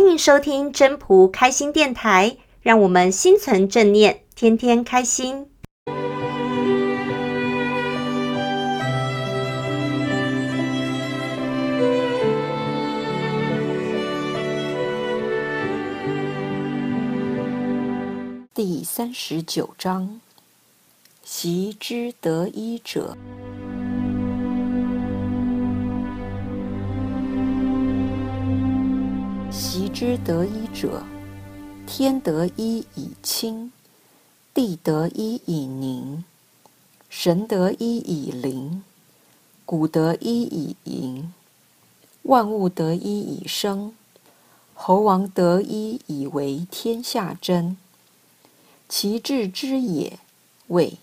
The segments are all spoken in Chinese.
欢迎收听真朴开心电台，让我们心存正念，天天开心。第三十九章：习之得一者。之得一者，天得一以清，地得一以宁，神得一以灵，谷得一以盈，万物得一以生，侯王得一以为天下真。其治之也，谓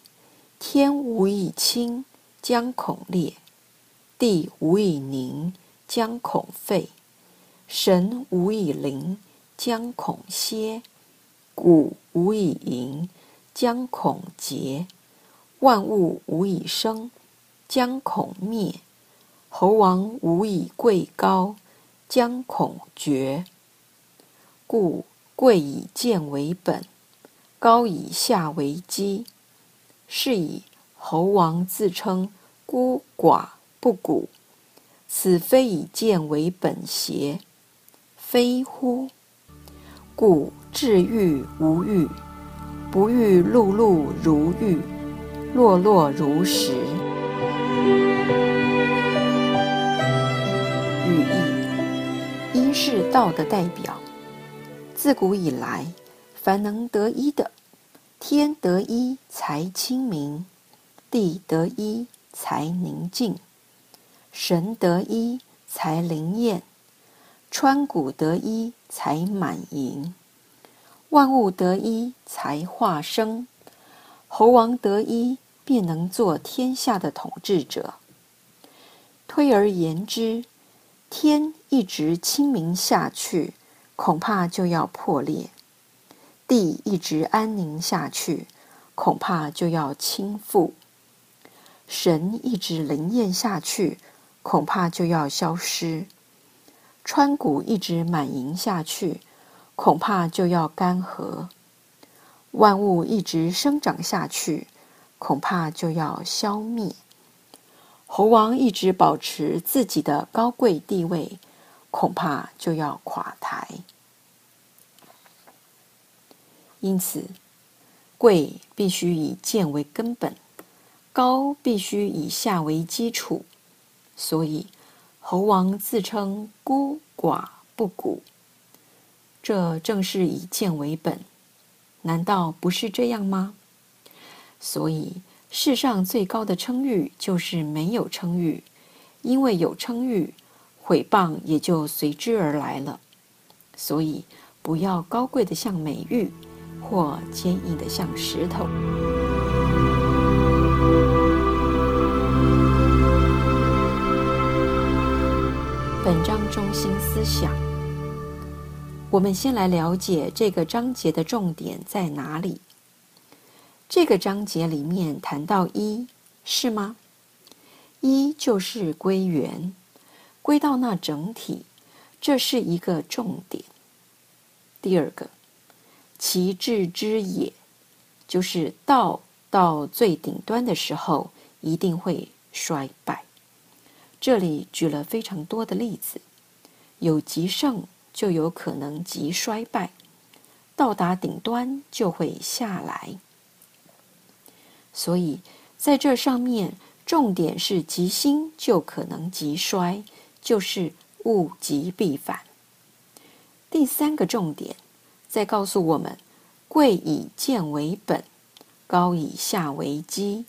天无以清，将恐裂；地无以宁，将恐废。神无以灵，将恐歇；谷无以盈，将恐竭；万物无以生，将恐灭；猴王无以贵高，将恐绝。故贵以贱为本，高以下为基。是以侯王自称孤寡不古，此非以贱为本邪？非乎？故至狱无欲，不欲碌碌如玉，落落如石。寓意：一是道的代表。自古以来，凡能得一的，天得一才清明，地得一才宁静，神得一才灵验。川谷得一才满盈，万物得一才化生，猴王得一便能做天下的统治者。推而言之，天一直清明下去，恐怕就要破裂；地一直安宁下去，恐怕就要倾覆；神一直灵验下去，恐怕就要消失。川谷一直满盈下去，恐怕就要干涸；万物一直生长下去，恐怕就要消灭；猴王一直保持自己的高贵地位，恐怕就要垮台。因此，贵必须以贱为根本，高必须以下为基础，所以。猴王自称孤寡不古，这正是以贱为本，难道不是这样吗？所以世上最高的称誉就是没有称誉，因为有称誉，毁谤也就随之而来了。所以不要高贵的像美玉，或坚硬的像石头。本章中心思想，我们先来了解这个章节的重点在哪里。这个章节里面谈到一，是吗？一就是归元，归到那整体，这是一个重点。第二个，其治之也，就是道到最顶端的时候，一定会衰败。这里举了非常多的例子，有极盛就有可能极衰败，到达顶端就会下来。所以在这上面，重点是极兴就可能极衰，就是物极必反。第三个重点再告诉我们：贵以贱为本，高以下为基。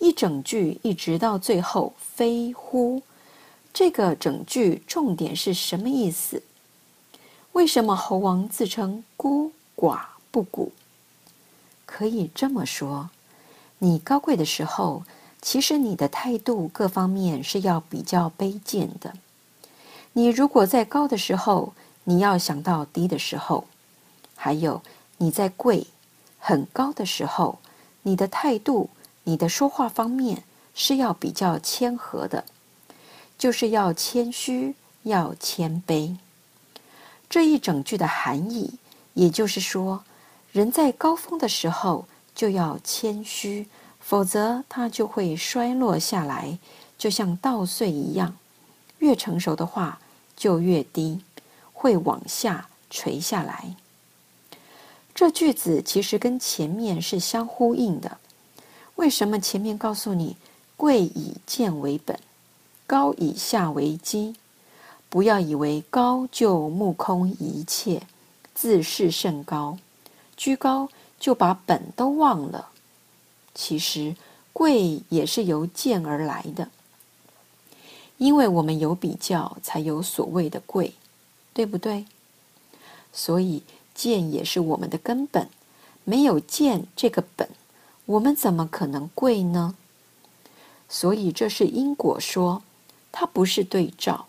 一整句一直到最后，非乎？这个整句重点是什么意思？为什么猴王自称孤寡不古？可以这么说：你高贵的时候，其实你的态度各方面是要比较卑贱的。你如果在高的时候，你要想到低的时候；还有你在贵很高的时候，你的态度。你的说话方面是要比较谦和的，就是要谦虚，要谦卑。这一整句的含义，也就是说，人在高峰的时候就要谦虚，否则他就会衰落下来，就像稻穗一样，越成熟的话就越低，会往下垂下来。这句子其实跟前面是相呼应的。为什么前面告诉你“贵以贱为本，高以下为基”？不要以为高就目空一切，自视甚高，居高就把本都忘了。其实贵也是由贱而来的，因为我们有比较，才有所谓的贵，对不对？所以贱也是我们的根本，没有贱这个本，我们怎么可能贵呢？所以这是因果说，它不是对照。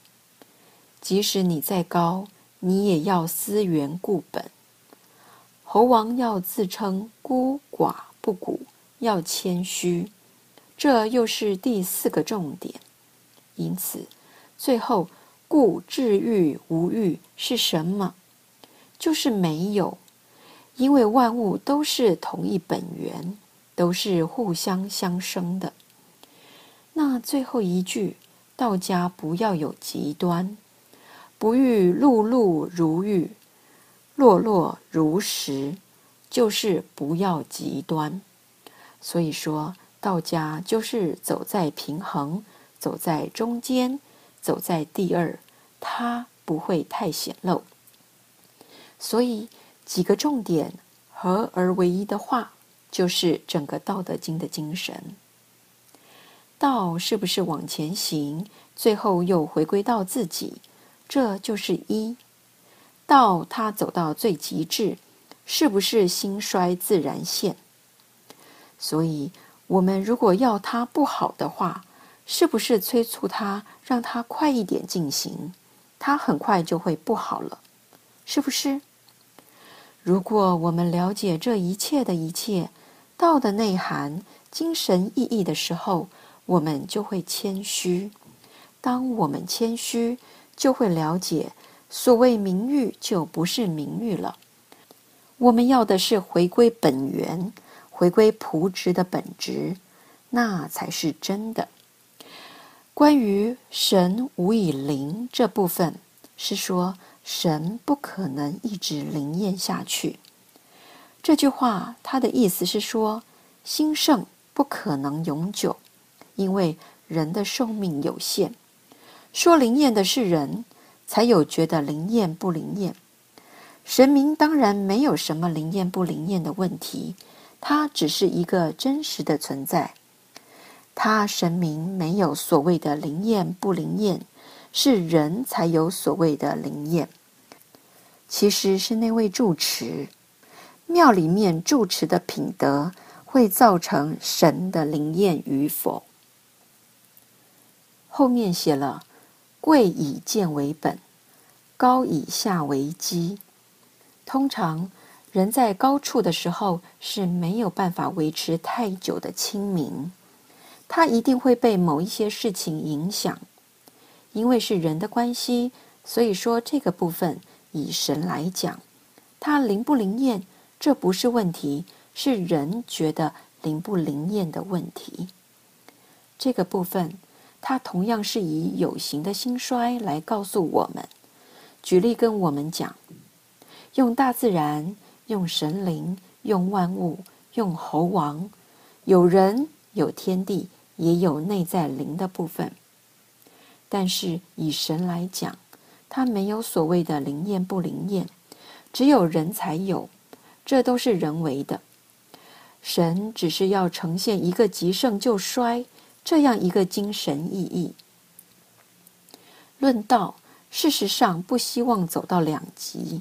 即使你再高，你也要思源固本。猴王要自称孤寡不古，要谦虚，这又是第四个重点。因此，最后故至欲无欲是什么？就是没有，因为万物都是同一本源，都是互相相生的。那最后一句，道家不要有极端。不欲碌碌如玉，落落如石，就是不要极端。所以说，道家就是走在平衡，走在中间，走在第二，它不会太显露。所以几个重点合而为一的话，就是整个《道德经》的精神。道是不是往前行，最后又回归到自己？这就是一道，它走到最极致，是不是兴衰自然现？所以，我们如果要它不好的话，是不是催促它，让它快一点进行？它很快就会不好了，是不是？如果我们了解这一切的一切道的内涵、精神意义的时候，我们就会谦虚。当我们谦虚，就会了解，所谓名誉就不是名誉了。我们要的是回归本源，回归朴质的本质，那才是真的。关于神无以灵这部分，是说神不可能一直灵验下去。这句话它的意思是说，兴盛不可能永久，因为人的寿命有限。说灵验的是人，才有觉得灵验不灵验。神明当然没有什么灵验不灵验的问题，它只是一个真实的存在。他神明没有所谓的灵验不灵验，是人才有所谓的灵验。其实是那位住持，庙里面住持的品德会造成神的灵验与否。后面写了。贵以贱为本，高以下为基。通常人在高处的时候是没有办法维持太久的清明，他一定会被某一些事情影响。因为是人的关系，所以说这个部分以神来讲，他灵不灵验，这不是问题，是人觉得灵不灵验的问题。这个部分。它同样是以有形的兴衰来告诉我们，举例跟我们讲，用大自然，用神灵，用万物，用猴王，有人，有天地，也有内在灵的部分。但是以神来讲，它没有所谓的灵验不灵验，只有人才有，这都是人为的。神只是要呈现一个极盛就衰。这样一个精神意义。论道，事实上不希望走到两极，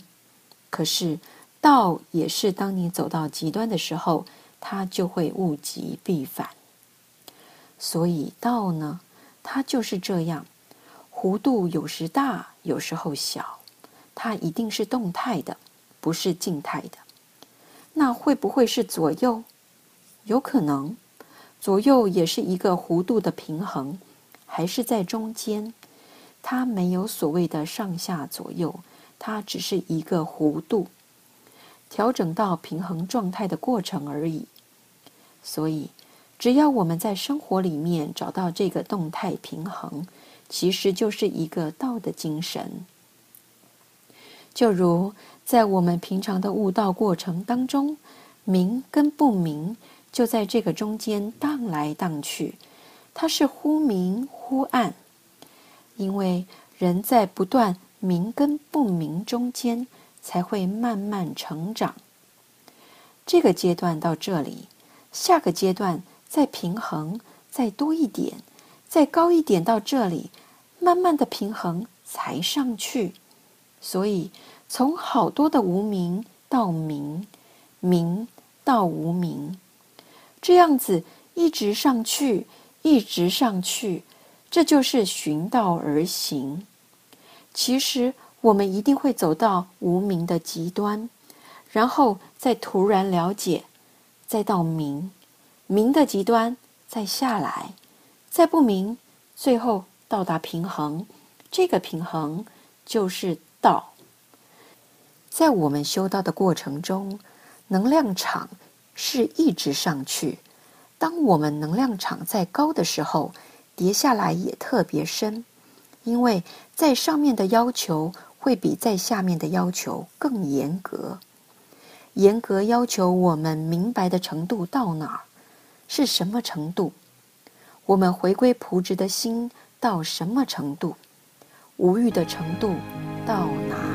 可是道也是当你走到极端的时候，它就会物极必反。所以道呢，它就是这样，弧度有时大，有时候小，它一定是动态的，不是静态的。那会不会是左右？有可能。左右也是一个弧度的平衡，还是在中间？它没有所谓的上下左右，它只是一个弧度，调整到平衡状态的过程而已。所以，只要我们在生活里面找到这个动态平衡，其实就是一个道的精神。就如在我们平常的悟道过程当中，明跟不明就在这个中间荡来荡去，它是忽明忽暗，因为人在不断明跟不明中间才会慢慢成长。这个阶段到这里，下个阶段再平衡，再多一点，再高一点到这里，慢慢的平衡才上去。所以，从好多的无名到名，名到无名，这样子一直上去，一直上去，这就是循道而行。其实，我们一定会走到无名的极端，然后再突然了解，再到明，明的极端，再下来，再不明，最后到达平衡。这个平衡就是道。在我们修道的过程中，能量场是一直上去。当我们能量场在高的时候，跌下来也特别深，因为在上面的要求会比在下面的要求更严格。严格要求我们明白的程度到哪儿？是什么程度？我们回归朴质的心到什么程度？无欲的程度到哪